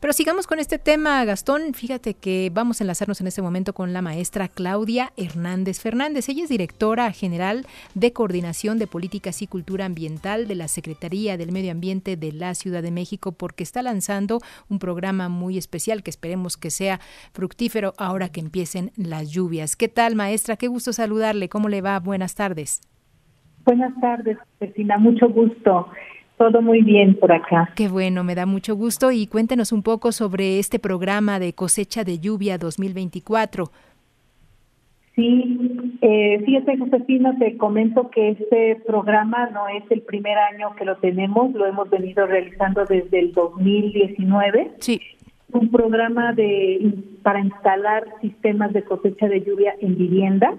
Pero sigamos con este tema, Gastón. Fíjate que vamos a enlazarnos en este momento con la maestra Claudia Hernández Fernández. Ella es directora general de Coordinación de Políticas y Cultura Ambiental de la Secretaría del Medio Ambiente de la Ciudad de México, porque está lanzando un programa muy especial que esperemos que sea fructífero ahora que empiecen las lluvias. ¿Qué tal, maestra? Qué gusto saludarle. ¿Cómo le va? Buenas tardes. Buenas tardes, Cristina. Mucho gusto. Todo muy bien por acá. Qué bueno, me da mucho gusto y cuéntenos un poco sobre este programa de cosecha de lluvia 2024. Sí, eh, fíjate Josefina, te comento que este programa no es el primer año que lo tenemos, lo hemos venido realizando desde el 2019. Sí un programa de para instalar sistemas de cosecha de lluvia en vivienda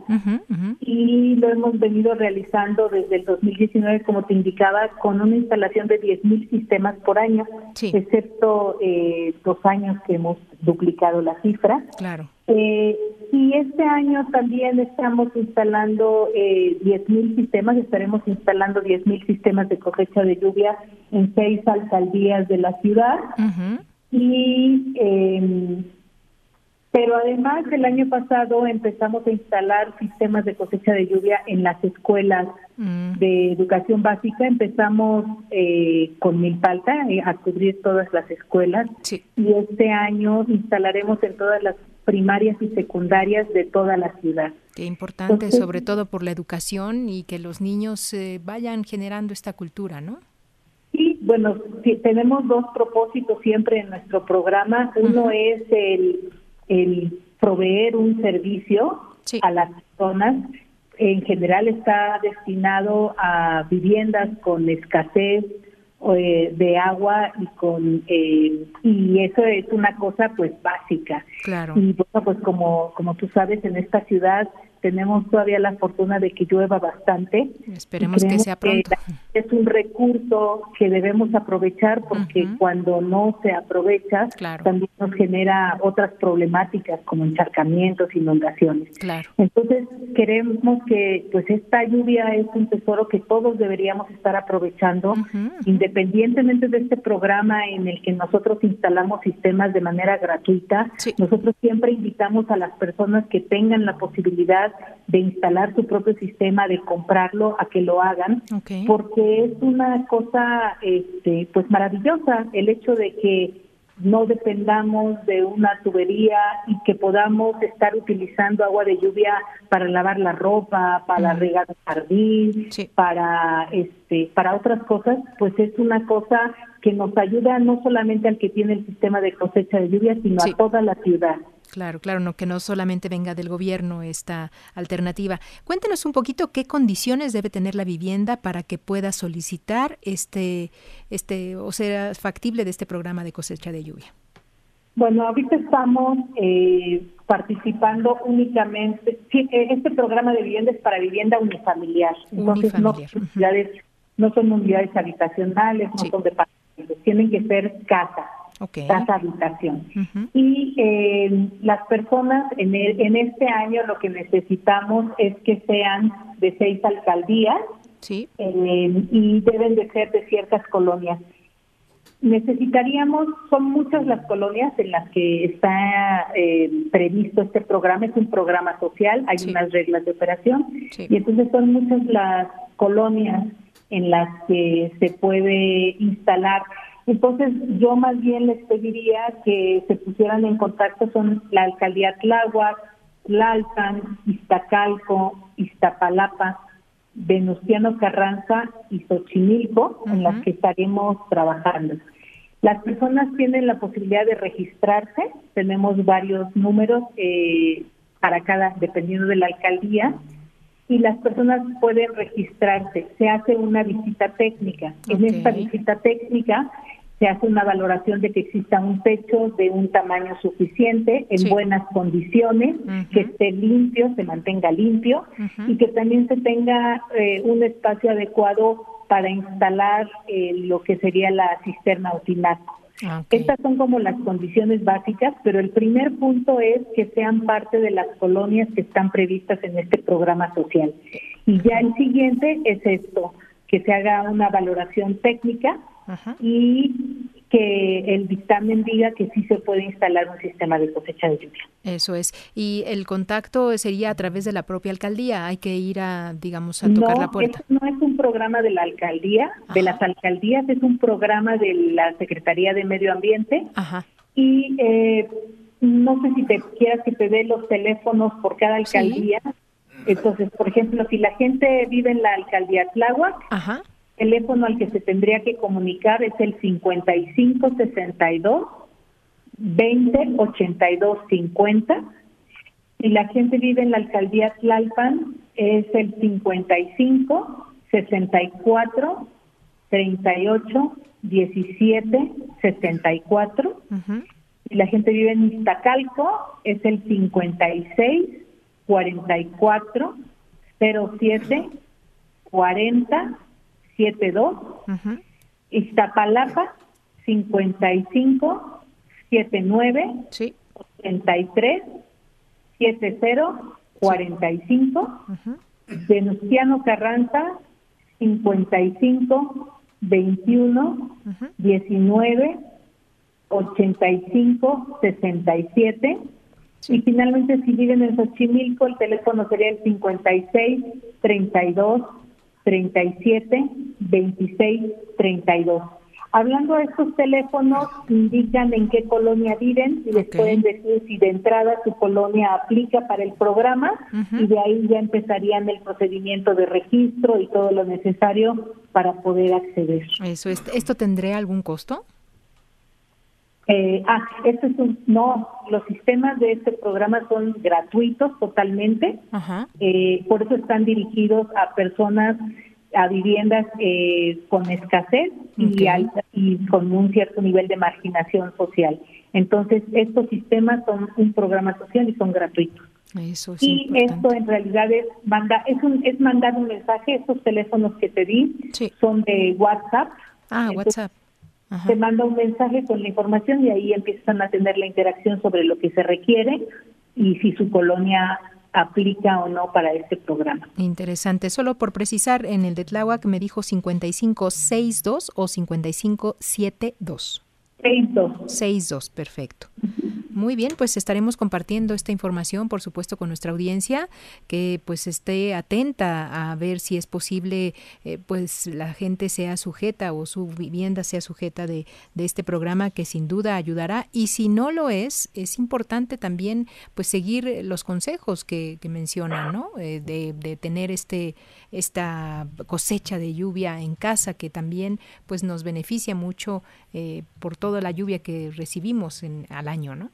y lo hemos venido realizando desde el 2019, como te indicaba, con una instalación de 10.000 sistemas por año, excepto eh, dos años que hemos duplicado la cifra. Claro. Eh, y este año también estamos instalando eh, 10.000 sistemas, estaremos instalando 10.000 sistemas de cosecha de lluvia en seis alcaldías de la ciudad. Y, eh, pero además el año pasado empezamos a instalar sistemas de cosecha de lluvia en las escuelas mm. de educación básica. Empezamos eh, con Milpalta eh, a cubrir todas las escuelas y este año instalaremos en todas las primarias y secundarias de toda la ciudad. Qué importante, sobre todo por la educación y que los niños eh, vayan generando esta cultura, ¿no? Bueno, tenemos dos propósitos siempre en nuestro programa. Uno es el, proveer un servicio a las personas. En general está destinado a viviendas con escasez eh, de agua y con eh, y eso es una cosa pues básica. Claro. Y pues como como tú sabes en esta ciudad tenemos todavía la fortuna de que llueva bastante. Esperemos que sea pronto. es un recurso que debemos aprovechar porque cuando no se aprovecha también nos genera otras problemáticas como encharcamientos, inundaciones. Claro. Entonces queremos que pues esta lluvia es un tesoro que todos deberíamos estar aprovechando independientemente de este programa en el que nosotros instalamos sistemas de manera gratuita. Nosotros siempre invitamos a las personas que tengan la posibilidad de instalar su propio sistema, de comprarlo, a que lo hagan, porque es una cosa este, pues maravillosa el hecho de que no dependamos de una tubería y que podamos estar utilizando agua de lluvia para lavar la ropa, para regar el jardín, para este para otras cosas, pues es una cosa que nos ayuda no solamente al que tiene el sistema de cosecha de lluvia, sino a toda la ciudad. Claro, claro, no que no solamente venga del gobierno esta alternativa. Cuéntenos un poquito qué condiciones debe tener la vivienda para que pueda solicitar este, este, o sea factible de este programa de cosecha de lluvia. Bueno, ahorita estamos eh, participando únicamente. Sí, eh, este programa de vivienda es para vivienda unifamiliar. Entonces No, no son unidades habitacionales, no son departamentos, tienen que ser casas casa habitación. Y eh, las personas en, en este año lo que necesitamos es que sean de seis alcaldías sí. Eh, y deben de ser de ciertas colonias. Necesitaríamos, son muchas las colonias en las que está eh, previsto este programa, es un programa social, hay unas reglas de operación y entonces son muchas las colonias en las que se puede instalar entonces, yo más bien les pediría que se pusieran en contacto con la alcaldía Tláhuac, Tlalpan, Iztacalco, Iztapalapa, Venustiano Carranza y Xochimilco, en las que estaremos trabajando. Las personas tienen la posibilidad de registrarse, tenemos varios números eh, para cada, dependiendo de la alcaldía, y las personas pueden registrarse. Se hace una visita técnica. En esta visita técnica se hace una valoración de que exista un techo de un tamaño suficiente, en buenas condiciones, que esté limpio, se mantenga limpio y que también se tenga eh, un espacio adecuado para instalar eh, lo que sería la cisterna o tinaco. Ah, Estas son como las condiciones básicas, pero el primer punto es que sean parte de las colonias que están previstas en este programa social. Y ya el siguiente es esto, que se haga una valoración técnica y que el dictamen diga que sí se puede instalar un sistema de cosecha de lluvia. Eso es. Y el contacto sería a través de la propia alcaldía. Hay que ir a, digamos, a tocar la puerta. No, no es un programa de la alcaldía, de las alcaldías, es un programa de la Secretaría de Medio Ambiente. Ajá. Y eh, no sé si te quieras que te dé los teléfonos por cada alcaldía. Entonces, por ejemplo, si la gente vive en la alcaldía Tláhuac, Ajá teléfono al que se tendría que comunicar es el 5562 20 82 50. Si la gente vive en la alcaldía Tlalpan, es el 55 64 38 17 74. Si la gente vive en Iztacalco, es el 56 44 07 40 72, uh Iztapalapa 55 79 sí. 83 70 45, Venustiano Carranza 55 21 19 85 67 y finalmente si viven en Xochimilco el teléfono sería el 56 32 37 26 32. Hablando de estos teléfonos, indican en qué colonia viven y les pueden decir si de entrada su colonia aplica para el programa y de ahí ya empezarían el procedimiento de registro y todo lo necesario para poder acceder. Eso, ¿esto tendría algún costo? Eh, ah, este es un, no, los sistemas de este programa son gratuitos totalmente, eh, por eso están dirigidos a personas, a viviendas eh, con escasez y, y con un cierto nivel de marginación social. Entonces, estos sistemas son un programa social y son gratuitos. Eso es y esto en realidad es, manda, es, un, es mandar un mensaje, estos teléfonos que te di son de WhatsApp. Ah, WhatsApp se manda un mensaje con la información y ahí empiezan a tener la interacción sobre lo que se requiere y si su colonia aplica o no para este programa. Interesante. Solo por precisar, en el de Tláhuac me dijo 5562 o 5572. 62. 62, perfecto. Muy bien, pues estaremos compartiendo esta información, por supuesto, con nuestra audiencia, que pues esté atenta a ver si es posible, eh, pues la gente sea sujeta o su vivienda sea sujeta de, este programa que sin duda ayudará. Y si no lo es, es importante también pues seguir los consejos que, mencionan, ¿no? Eh, de, tener este esta cosecha de lluvia en casa que también pues nos beneficia mucho eh, por toda la lluvia que recibimos en, al año, ¿no?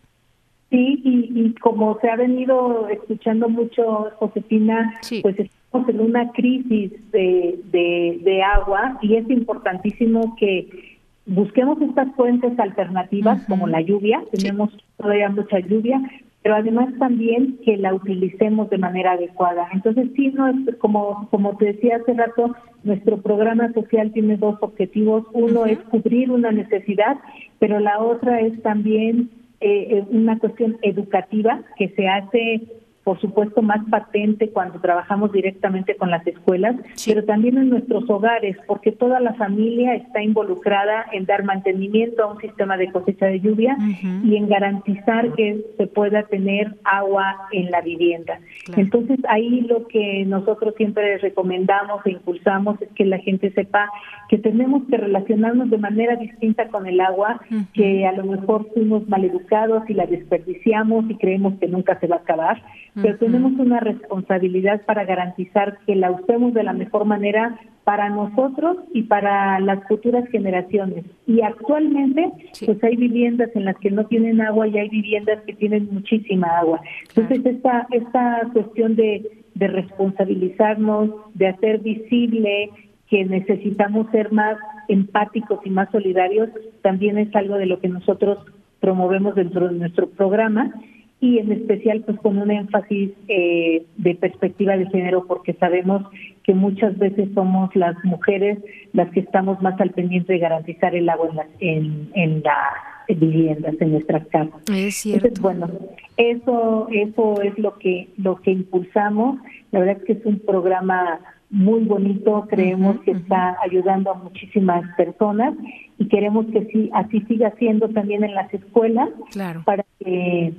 Sí, y, como se ha venido escuchando mucho, Josefina, pues estamos en una crisis de, de, agua y es importantísimo que busquemos estas fuentes alternativas como la lluvia, tenemos todavía mucha lluvia, pero además también que la utilicemos de manera adecuada. Entonces, sí, no es, como, como te decía hace rato, nuestro programa social tiene dos objetivos. Uno es cubrir una necesidad, pero la otra es también eh, una cuestión educativa que se hace por supuesto, más patente cuando trabajamos directamente con las escuelas, pero también en nuestros hogares, porque toda la familia está involucrada en dar mantenimiento a un sistema de cosecha de lluvia y en garantizar que se pueda tener agua en la vivienda. Entonces, ahí lo que nosotros siempre recomendamos e impulsamos es que la gente sepa que tenemos que relacionarnos de manera distinta con el agua, que a lo mejor fuimos maleducados y la desperdiciamos y creemos que nunca se va a acabar pero tenemos una responsabilidad para garantizar que la usemos de la mejor manera para nosotros y para las futuras generaciones. Y actualmente, pues hay viviendas en las que no tienen agua y hay viviendas que tienen muchísima agua. Entonces, esta, esta cuestión de, de responsabilizarnos, de hacer visible que necesitamos ser más empáticos y más solidarios, también es algo de lo que nosotros promovemos dentro de nuestro programa y en especial pues con un énfasis eh, de perspectiva de género porque sabemos que muchas veces somos las mujeres las que estamos más al pendiente de garantizar el agua en las en, en las viviendas en nuestras casas. Es cierto. Entonces, bueno, eso eso es lo que lo que impulsamos. La verdad es que es un programa muy bonito, creemos que está ayudando a muchísimas personas y queremos que sí, así siga siendo también en las escuelas claro. para que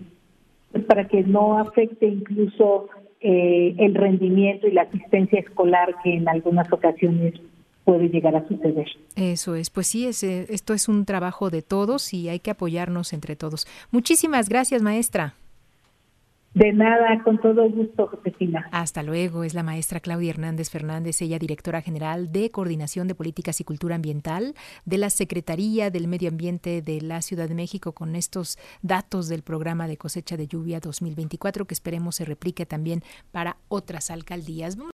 para que no afecte incluso eh, el rendimiento y la asistencia escolar que en algunas ocasiones puede llegar a suceder. Eso es, pues sí, es, esto es un trabajo de todos y hay que apoyarnos entre todos. Muchísimas gracias, maestra. De nada, con todo gusto, Josefina. Hasta luego. Es la maestra Claudia Hernández Fernández, ella directora general de Coordinación de Políticas y Cultura Ambiental de la Secretaría del Medio Ambiente de la Ciudad de México con estos datos del programa de cosecha de lluvia 2024 que esperemos se replique también para otras alcaldías.